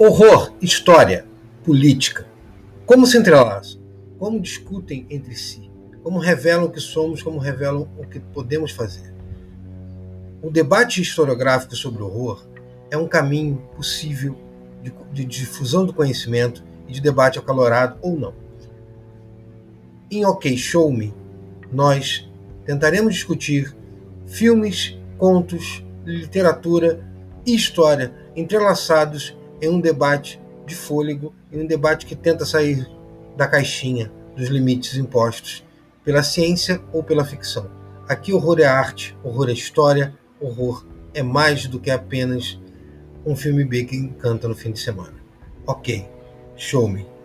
Horror, história, política. Como se entrelaçam? Como discutem entre si? Como revelam o que somos, como revelam o que podemos fazer? O debate historiográfico sobre horror é um caminho possível de, de difusão do conhecimento e de debate acalorado ou não. Em OK Show Me, nós tentaremos discutir filmes, contos, literatura e história entrelaçados em um debate de fôlego, em um debate que tenta sair da caixinha dos limites impostos pela ciência ou pela ficção. Aqui horror é arte, horror é história, horror é mais do que apenas um filme B que encanta no fim de semana. Ok, show me.